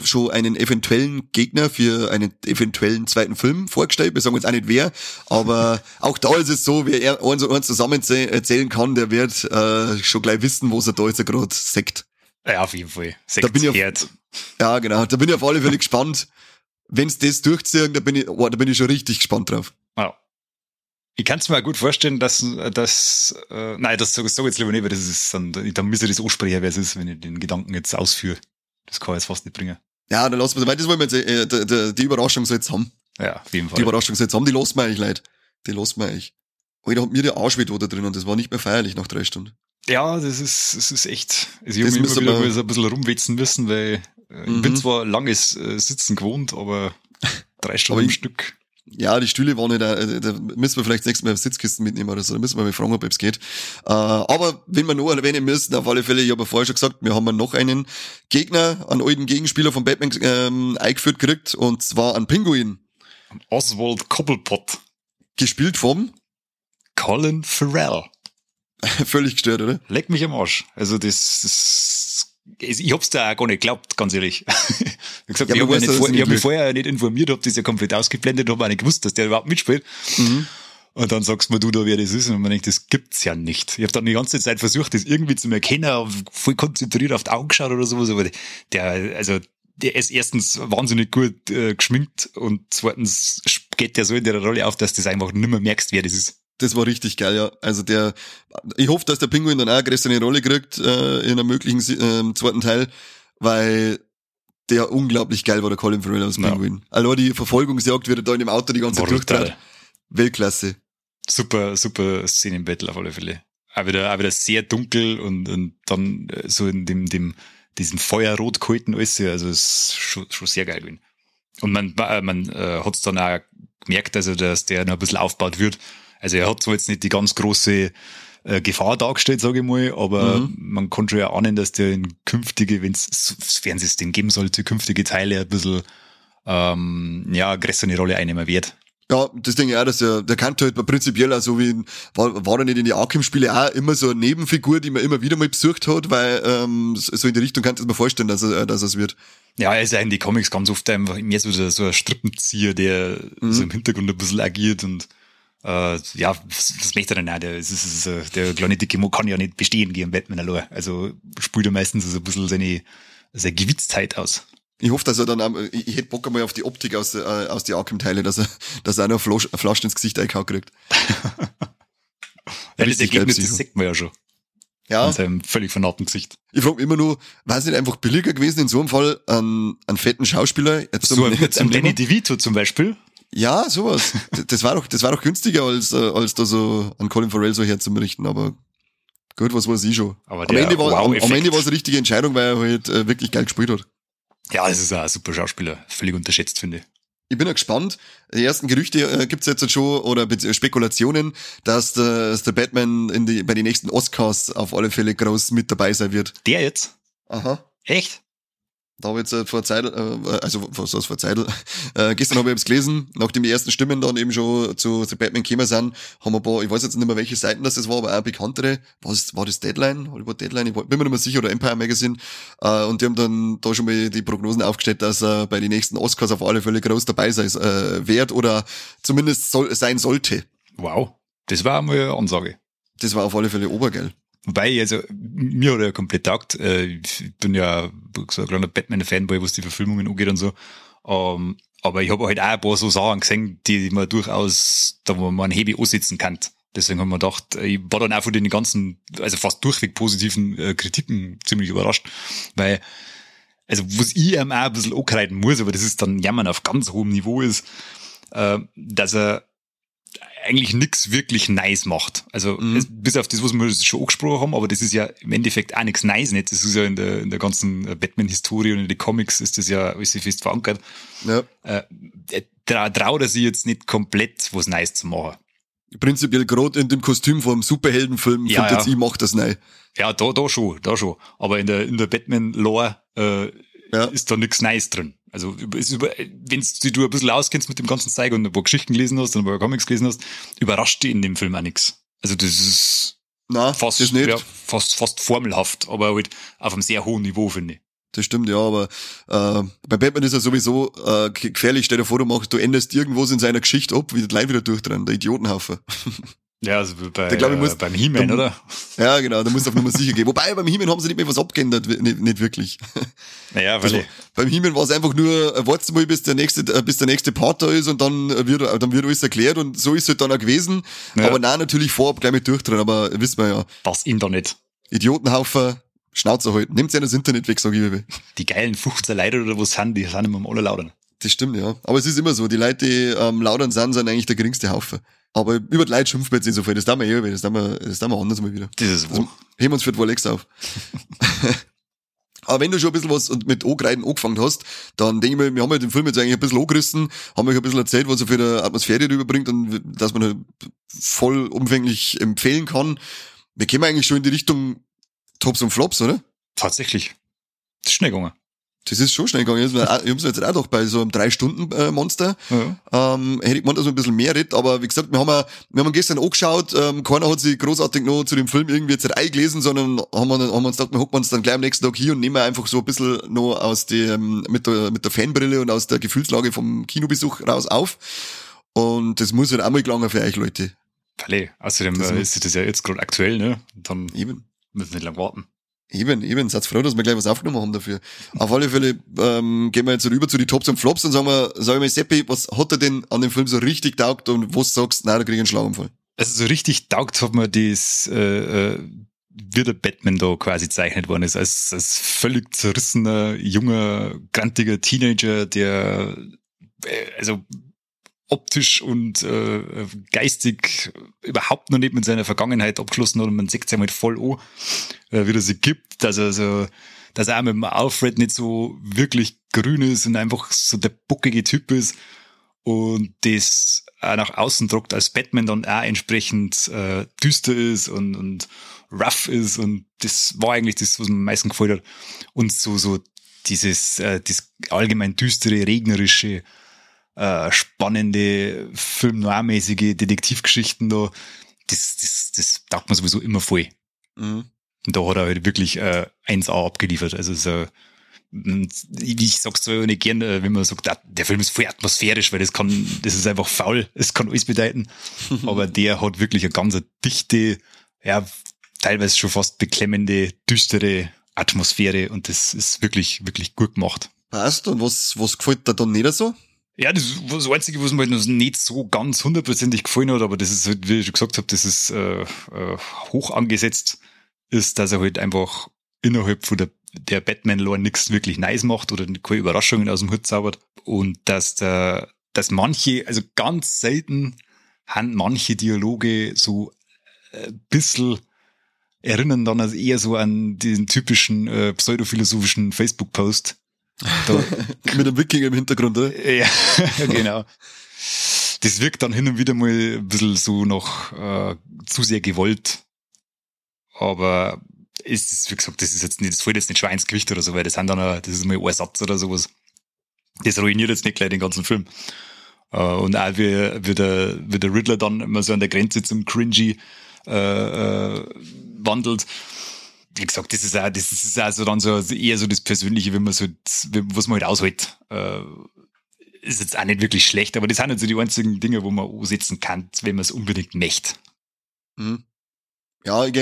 schon einen eventuellen Gegner für einen eventuellen zweiten Film vorgestellt. Wir sagen jetzt auch nicht wer, aber auch da ist es so, wer er- eins und eins zusammen zäh- erzählen kann, der wird äh, schon gleich wissen, was er da jetzt gerade sagt. Ja, auf jeden Fall. Da bin ich auf-. Ja, genau. Da bin ich auf alle Fälle gespannt. Wenn's das durchziehen, da bin ich, oh, da bin ich schon richtig gespannt drauf. Ja. Ich kann es mir gut vorstellen, dass, dass äh, nein, das sage sag ich jetzt lieber nicht, weil das ist dann, dann müsste ich das ansprechen, wer es ist, wenn ich den Gedanken jetzt ausführe. Das kann ich jetzt fast nicht bringen. Ja, dann lassen wir weil das wollen wir jetzt, äh, die, die, die Überraschung soll jetzt haben. Ja, auf jeden Die Fall. Überraschung soll jetzt haben, die lassen wir eigentlich leid. Die lassen wir eigentlich. Alter, hat mir der Arsch weh da drin und das war nicht mehr feierlich nach drei Stunden. Ja, das ist, das ist echt. Also ich habe immer wieder wir- mal so ein bisschen rumwetzen müssen, weil äh, ich Mhm. bin zwar langes äh, Sitzen gewohnt, aber drei Stunden am Stück. Ja, die Stühle waren nicht, äh, da müssen wir vielleicht nächstes Mal Sitzkisten mitnehmen oder so, da müssen wir mal fragen, ob es geht. Äh, aber wenn wir noch erwähnen müssen, auf alle Fälle, ich habe ja vorher schon gesagt, wir haben noch einen Gegner, einen alten Gegenspieler von Batman ähm, eingeführt gekriegt, und zwar einen Pinguin. Oswald Cobblepot. Gespielt vom Colin Farrell. Völlig gestört, oder? Leck mich am Arsch. Also das, das ich hab's da auch gar nicht geglaubt, ganz ehrlich. ich gesagt, ja, habe mich, vor, hab mich vorher nicht informiert, hab das ja komplett ausgeblendet, hab auch nicht gewusst, dass der überhaupt mitspielt. Mhm. Und dann sagst du mir du da, wer das ist. Und man denkt, das gibt's ja nicht. Ich habe dann die ganze Zeit versucht, das irgendwie zu erkennen, voll konzentriert auf die Augen geschaut oder sowas, aber der, also, der ist erstens wahnsinnig gut äh, geschminkt und zweitens geht der so in der Rolle auf, dass du das einfach nicht mehr merkst, wer das ist. Das war richtig geil, ja. Also der, ich hoffe, dass der Pinguin dann auch eine größere Rolle kriegt äh, in einem möglichen äh, zweiten Teil, weil der unglaublich geil war, der Colin Farrell als Pinguin. Ja. Also die Verfolgungsjagd, wie er da in dem Auto die ganze Zeit. Weltklasse. Super, super Szene im Battle auf alle Fälle. Auch wieder, auch wieder sehr dunkel und, und dann äh, so in dem, dem, diesen Feuerrot gehalten alles. Also es ist schon, schon sehr geil gewesen. Und man, äh, man äh, hat es dann auch gemerkt, also dass der noch ein bisschen aufgebaut wird. Also er hat zwar jetzt nicht die ganz große äh, Gefahr dargestellt, sage ich mal, aber mhm. man kann schon ja ahnen, dass der in künftige, wenn es Fernsehsystem geben sollte, künftige Teile ein bisschen ähm, ja, größere Rolle einnehmen wird. Ja, das denke ich auch, dass der, der kann halt prinzipiell auch so wie, war, war er nicht in die Arkham-Spiele auch immer so eine Nebenfigur, die man immer wieder mal besucht hat, weil ähm, so in die Richtung kannst du mir vorstellen, dass er, dass es wird. Ja, er ist ja in die Comics ganz oft einfach mehr so, so ein Strippenzieher, der mhm. so im Hintergrund ein bisschen agiert und äh, ja, was, was möchte er denn auch? Der, ist, ist, ist, der kleine dicke kann ja nicht bestehen gegen Batman allein. Also spielt er meistens so ein bisschen seine, seine Gewitztheit aus. Ich hoffe, dass er dann, ich, ich hätte Bock einmal auf die Optik aus, äh, aus die Arkham-Teile, dass er, dass er auch noch Flasch, Flaschen ins Gesicht eingehauen kriegt. ja, das Ergebnis, das sieht man ja schon. Ja. In seinem völlig vernarbten Gesicht. Ich frage mich immer nur, war es nicht einfach billiger gewesen, in so einem Fall einen, einen fetten Schauspieler? Jetzt so ein, jetzt ein Lenny DeVito zum Beispiel. Ja, sowas. Das war doch, das war doch günstiger, als, äh, als da so an Colin Farrell so herzumrichten, aber gut, was weiß ich schon. Aber am, Ende war, am, am Ende war es eine richtige Entscheidung, weil er halt äh, wirklich geil gespielt hat. Ja, es ist ein super Schauspieler. Völlig unterschätzt, finde ich. Ich bin ja gespannt. Die ersten Gerüchte äh, gibt's jetzt schon oder Spekulationen, dass der, dass der Batman in die, bei den nächsten Oscars auf alle Fälle groß mit dabei sein wird. Der jetzt? Aha. Echt? Da habe ich jetzt äh, vor Zeit, äh, also was heißt vor Zeit, äh, gestern habe ich es gelesen, nachdem die ersten Stimmen dann eben schon zu, zu Batman gekommen sind, haben wir ein paar, ich weiß jetzt nicht mehr welche Seiten das war, aber auch bekanntere, was war das Deadline? War Deadline? Ich bin mir nicht mehr sicher, oder Empire Magazine. Äh, und die haben dann da schon mal die Prognosen aufgestellt, dass er bei den nächsten Oscars auf alle Fälle groß dabei sein äh, wird oder zumindest soll, sein sollte. Wow, das war einmal eine Ansage. Das war auf alle Fälle obergeil. Wobei, also, mir hat er ja komplett taugt. Äh, ich bin ja so ein kleiner Batman-Fanboy, was die Verfilmungen angeht und so. Um, ähm, aber ich habe halt auch ein paar so Sachen gesehen, die man durchaus, da wo man einen Hebel ansetzen kann. Deswegen haben wir gedacht, ich war dann auch von den ganzen, also fast durchweg positiven äh, Kritiken ziemlich überrascht. Weil, also was ich ihm auch ein bisschen ankreiden muss, aber das ist dann Jammern auf ganz hohem Niveau ist, äh, dass er eigentlich nix wirklich nice macht. Also mhm. es, bis auf das, was wir schon angesprochen haben, aber das ist ja im Endeffekt auch nichts nice nicht. Das ist ja in der, in der ganzen Batman-Historie und in den Comics ist das ja alles fest verankert. Ja. Äh, tra traut er sich jetzt nicht komplett was nice zu machen. Prinzipiell gerade in dem Kostüm vom Superheldenfilm ja, findet ja. ich, macht das neu. Ja, da, da schon, da schon. Aber in der, in der Batman-Lore äh, ja. ist da nichts Nice drin. Also wenn du ein bisschen auskennst mit dem ganzen Zeug und ein paar Geschichten gelesen hast und ein paar Comics gelesen hast, überrascht dich in dem Film auch nichts. Also das ist Na, fast, das ja, fast, fast formelhaft, aber halt auf einem sehr hohen Niveau, finde ich. Das stimmt, ja, aber äh, bei Batman ist er sowieso äh, gefährlich. Stell dir vor, du machst, du endest irgendwas in seiner Geschichte ab, wie der Leid wieder durchdrehen, der Idiotenhaufen. Ja, also bei, glaub, ich muss, äh, beim He-Man, oder? Ja, genau, da muss auf Nummer sicher gehen. Wobei, beim He-Man haben sie nicht mehr was abgeändert, nicht, nicht wirklich. Naja, weil also, Beim He-Man war es einfach nur, äh, wartest mal, bis der nächste, äh, bis der nächste Part da ist und dann wird, dann wird alles erklärt und so ist es halt dann auch gewesen. Ja. Aber nein, natürlich vorab gleich mit durchdrehen, aber wissen wir ja. Das Internet. Idiotenhaufen, Schnauze halten. Nehmt ja das Internet weg, sag ich. Die geilen 15 Leute oder was sind, die sind immer am allerlautern. Das stimmt, ja. Aber es ist immer so, die Leute, die ähm, lautern sind, sind eigentlich der geringste Haufen. Aber über die Leute schimpfen wir jetzt nicht so viel. Das tun wir eh, das tun wir, das tun wir anders mal wieder. Dieses wo. Also, heben wir uns für die Wolex auf. Aber wenn du schon ein bisschen was mit Angreiden angefangen hast, dann denke ich mir, wir haben ja den Film jetzt eigentlich ein bisschen angerissen, haben euch ein bisschen erzählt, was er für eine Atmosphäre rüberbringt und dass man halt voll umfänglich empfehlen kann. Wir kommen eigentlich schon in die Richtung Tops und Flops, oder? Tatsächlich. Das ist schnell gegangen. Das ist schon schnell gegangen. Ich habe jetzt auch doch bei so einem Drei-Stunden-Monster. Ja. Ähm, hätte ich gemeint, dass man ein bisschen mehr redet, aber wie gesagt, wir haben, wir haben gestern angeschaut, ähm, keiner hat sich großartig noch zu dem Film irgendwie jetzt eingelesen, sondern haben, wir, haben uns gedacht, wir hocken uns dann gleich am nächsten Tag hier und nehmen einfach so ein bisschen noch aus dem, mit der, mit der Fanbrille und aus der Gefühlslage vom Kinobesuch raus auf. Und das muss halt auch mal gelangen für euch, Leute. Alle. Außerdem das äh, ist das ja jetzt gerade aktuell, ne? Dann Eben. müssen wir nicht lang warten. Eben, eben, seid froh, dass wir gleich was aufgenommen haben dafür. Auf alle Fälle ähm, gehen wir jetzt rüber zu die Tops und Flops und sagen wir, sag mal, Seppi, was hat er denn an dem Film so richtig taugt und was sagst, nein, da krieg ich einen Schlaganfall. Also so richtig taugt hat mir das, äh, äh, wie der Batman da quasi zeichnet worden ist, als, als völlig zerrissener, junger, grantiger Teenager, der äh, also optisch und äh, geistig überhaupt noch nicht mit seiner Vergangenheit abgeschlossen hat und man sieht es einmal voll an, äh, wie er sich gibt, dass er so, dass er auch mit dem Alfred nicht so wirklich grün ist und einfach so der buckige Typ ist und das auch nach außen druckt als Batman dann auch entsprechend äh, düster ist und, und rough ist und das war eigentlich das, was mir am meisten gefällt hat. Und so, so dieses, äh, das allgemein düstere, regnerische, äh, spannende, filmnoirmäßige Detektivgeschichten da, das, das, das taugt man sowieso immer voll. Mhm. Und da hat er halt wirklich äh, 1A abgeliefert. Also so, ich sag's zwar nicht gern, äh, wenn man sagt, der Film ist voll atmosphärisch, weil das kann, das ist einfach faul, es kann alles bedeuten. Aber der hat wirklich eine ganz dichte, ja, teilweise schon fast beklemmende, düstere Atmosphäre und das ist wirklich, wirklich gut gemacht. Passt. Und was, was gefällt dir dann nicht so? Ja, das das Einzige, was mir halt nicht so ganz hundertprozentig gefallen hat, aber das ist halt, wie ich schon gesagt habe, das ist äh, äh, hoch angesetzt, ist, dass er halt einfach innerhalb von der, der Batman-Lore nichts wirklich nice macht oder keine Überraschungen aus dem Hut zaubert. Und dass der, dass manche, also ganz selten haben manche Dialoge so ein äh, bisschen erinnern dann also eher so an diesen typischen äh, pseudophilosophischen Facebook-Post, Mit einem Wikinger im Hintergrund, oder? Ja, genau. Das wirkt dann hin und wieder mal ein bisschen so noch äh, zu sehr gewollt. Aber ist wie gesagt, das ist jetzt nicht, das fällt jetzt nicht schon ins Gewicht oder so, weil das sind dann, ein, das ist mal ein Satz oder sowas. Das ruiniert jetzt nicht gleich den ganzen Film. Äh, und auch wie, wie, der, wie der Riddler dann immer so an der Grenze zum Cringy äh, äh, wandelt wie gesagt, das ist auch, das ist also dann so eher so das Persönliche, wenn man so, was man halt aushält. Äh, ist jetzt auch nicht wirklich schlecht, aber das sind halt so die einzigen Dinge, wo man ansetzen kann, wenn man es unbedingt möchte. Mhm. Ja, ich,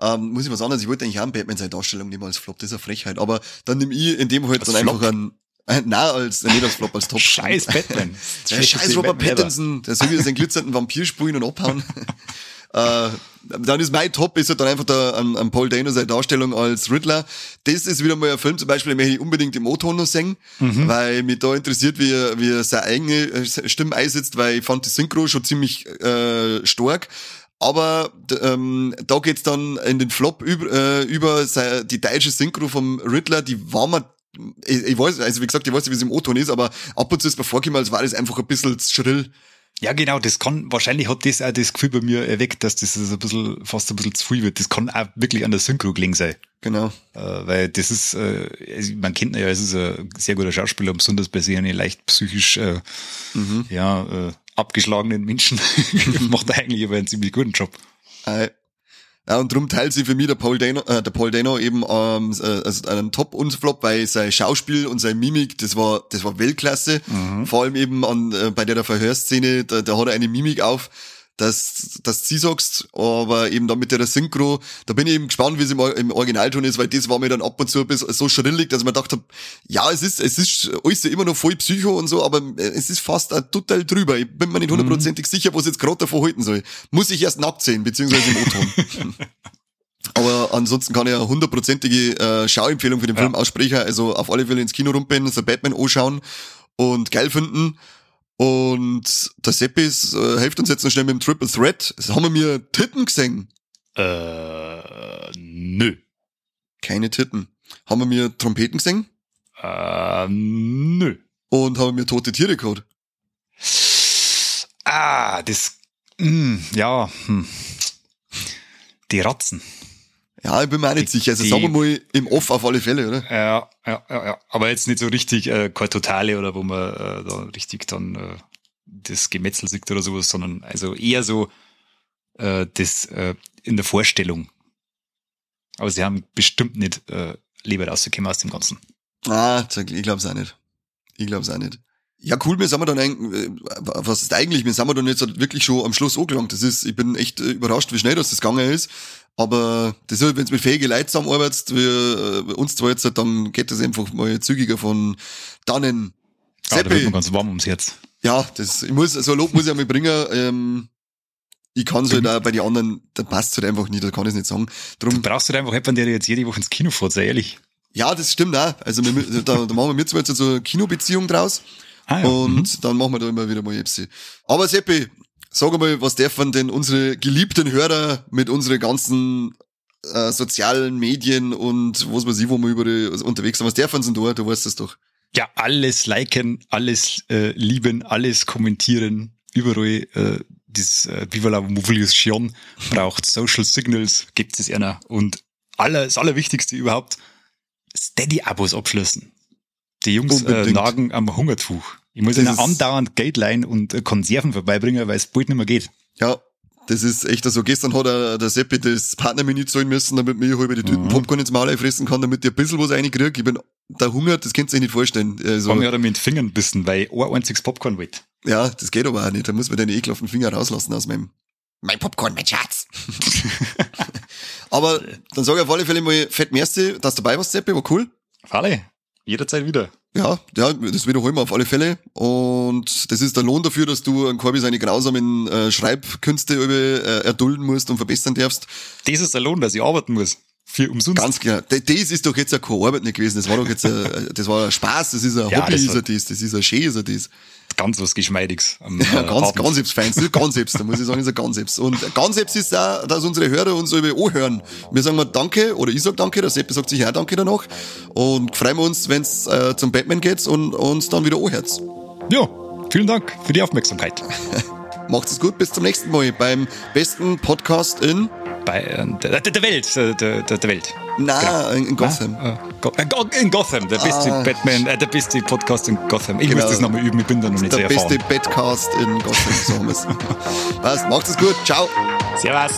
ähm, muss ich was anderes, ich wollte eigentlich auch einen Batman seine Darstellung nehmen als Flop, das ist eine Frechheit, aber dann nehme ich in dem halt als dann Flop? einfach einen, äh, nein, als, nicht als Flop, als Top. Scheiß Batman. ja, scheiß Robert Pattinson, der soll wieder seinen glitzernden Vampir spulen und abhauen. Äh, dann ist mein Top, ist halt dann einfach der, an, an Paul Dano seine Darstellung als Riddler. Das ist wieder mal ein Film, zum Beispiel, den möchte ich unbedingt im O-Ton noch singen, mhm. weil mich da interessiert, wie er, wie er seine eigene äh, Stimme einsetzt, weil ich fand die Synchro schon ziemlich äh, stark. Aber ähm, da geht's dann in den Flop über, äh, über die deutsche Synchro vom Riddler, die war mir ich, ich weiß, also wie gesagt, ich weiß nicht, wie es im O-Ton ist, aber ab und zu ist mir vorgekommen, als war das einfach ein bisschen schrill. Ja, genau, das kann, wahrscheinlich hat das auch das Gefühl bei mir erweckt, dass das ein bisschen, fast ein bisschen zu viel wird. Das kann auch wirklich an der Synchro gelingen sein. Genau. Äh, weil das ist, äh, man kennt ja, es ist ein sehr guter Schauspieler, besonders bei sehr leicht psychisch, äh, mhm. ja, äh, abgeschlagenen Menschen macht er eigentlich aber einen ziemlich guten Job. Äh, ja, und drum teilt sie für mich der Paul Dano, äh, der Paul Dano eben ähm, äh, also einen Top und Flop, weil sein Schauspiel und seine Mimik, das war das war Weltklasse. Mhm. Vor allem eben an äh, bei der Verhörszene, da, da hat er eine Mimik auf, dass, dass sie sagst, aber eben dann mit der Synchro, da bin ich eben gespannt, wie es im, im Originalton ist, weil das war mir dann ab und zu ein bisschen so schrillig, dass ich mir gedacht habe, ja, es ist, es ist alles immer noch voll Psycho und so, aber es ist fast total drüber. Ich bin mir nicht hundertprozentig mhm. sicher, was jetzt gerade davon halten soll. Muss ich erst nackt sehen, beziehungsweise im O-Ton. Aber ansonsten kann ich eine hundertprozentige äh, Schauempfehlung für den Film aussprechen. Also auf alle Fälle ins Kino rumpennen, so Batman anschauen und geil finden. Und der Seppis äh, hilft uns jetzt noch schnell mit dem Triple Threat. Das haben wir mir Titten gesehen. Äh, nö. Keine Titten. Haben wir mir Trompeten gesehen? Äh, nö. Und haben wir tote Tiere gehabt? Ah, das, mh, ja, hm. die Ratzen. Ja, ich bin mir auch nicht Die- sicher. Also die- sagen wir mal im Off auf alle Fälle, oder? Ja, ja, ja, ja. Aber jetzt nicht so richtig äh, keine Totale oder wo man äh, da richtig dann äh, das Gemetzel sieht oder sowas, sondern also eher so äh, das äh, in der Vorstellung. Aber sie haben bestimmt nicht äh, Leber rausgekommen aus dem Ganzen. Ah, ich glaub's auch nicht. Ich glaub's auch nicht. Ja, cool, wir sind wir dann eigentlich, äh, was ist eigentlich, wir sind wir dann jetzt halt wirklich schon am Schluss angelangt. Das ist, ich bin echt äh, überrascht, wie schnell das, das gegangen ist. Aber das ist, wenn du mit fähigen Leuten zusammenarbeitest, wie äh, uns zwei jetzt, halt, dann geht das einfach mal zügiger von dannen. Ah, da wird Seppi, mir ganz warm ums Herz. ja, das, ich muss, so ein Lob muss ich einmal bringen. Ähm, ich kann es halt auch bei den anderen, da passt halt einfach nicht, da kann ich es nicht sagen. Du Drum, brauchst halt einfach jemanden, der jetzt jede Woche ins Kino fährt, sei ehrlich. ja, das stimmt auch. Also wir, da, da machen wir mit zwei jetzt so eine Kinobeziehung draus. Ah, ja. Und mhm. dann machen wir da immer wieder mal Epsi. Aber Seppi, sag mal, was dürfen denn unsere geliebten Hörer mit unseren ganzen äh, sozialen Medien und was weiß ich, wo wir über die, also unterwegs sind, was dürfen sie denn da? Du weißt das doch. Ja, alles liken, alles äh, lieben, alles kommentieren, überall äh, das äh, Viva la Movilisation braucht Social Signals, gibt es einer und aller, das Allerwichtigste überhaupt, Steady-Abos abschließen. Die Jungs äh, nagen am Hungertuch. Ich muss Das ihnen andauernd Geld leihen und Konserven vorbeibringen, weil es bald nicht mehr geht. Ja, das ist echt so. Gestern hat er, der Seppi das Partnermenü zahlen müssen, damit mir halb die Tüten Mhm. Popcorn ins Maul fressen kann, damit ich ein bisschen was reinkriege. Ich bin da hungert, das könnt ihr euch nicht vorstellen. Also, Haben wir ja mit den Fingern bissen, weil ein einziges Popcorn wollte. ja, das geht aber auch nicht. Da muss man den ekelhaften Finger rauslassen aus meinem mein Popcorn, mein Schatz. Aber dann sage ich auf alle Fälle mal fett merci, dass du dabei warst, Seppi, war cool. Auf alle. Jederzeit wieder. Ja, ja, das wiederholen wir auf alle Fälle. Und das ist der Lohn dafür, dass du an Corby seine grausamen äh, Schreibkünste äh, erdulden musst und verbessern darfst. Das ist der Lohn, dass ich arbeiten muss. Für umsonst. Ganz. D- Das ist doch jetzt eine keine Arbeit nicht gewesen. Das war doch jetzt ein, das war ein Spaß, das ist ein Ja, Hobby, das ist er das, das ist ein Schön, ist er das. ganz was Geschmeidiges. Am, Ja, äh, ganz, Abend. ganz selbst fein. Das ist ganz selbst, da muss ich sagen, ist ein ganz selbst. Und ganz selbst ist auch, dass unsere Hörer uns über anhören. Wir sagen mal Danke, oder ich sag Danke, der Seppi sagt sich auch Danke danach. Und freuen wir uns, wenn's äh, zum Batman geht und uns dann wieder anhört. Ja, vielen Dank für die Aufmerksamkeit. Macht's es gut, bis zum nächsten Mal beim besten Podcast in, Bei äh, der, der, der Welt, äh, der, der, der Welt. na, in, in Gotham. Äh, Go- äh, Go- in Gotham, der beste Ah. Batman, äh, der beste Podcast in Gotham. Ich Genau. muss das nochmal üben, ich bin da noch nicht so Der beste. Badcast in Gotham, so haben wir's. Passt, macht's es gut, ciao. Servus.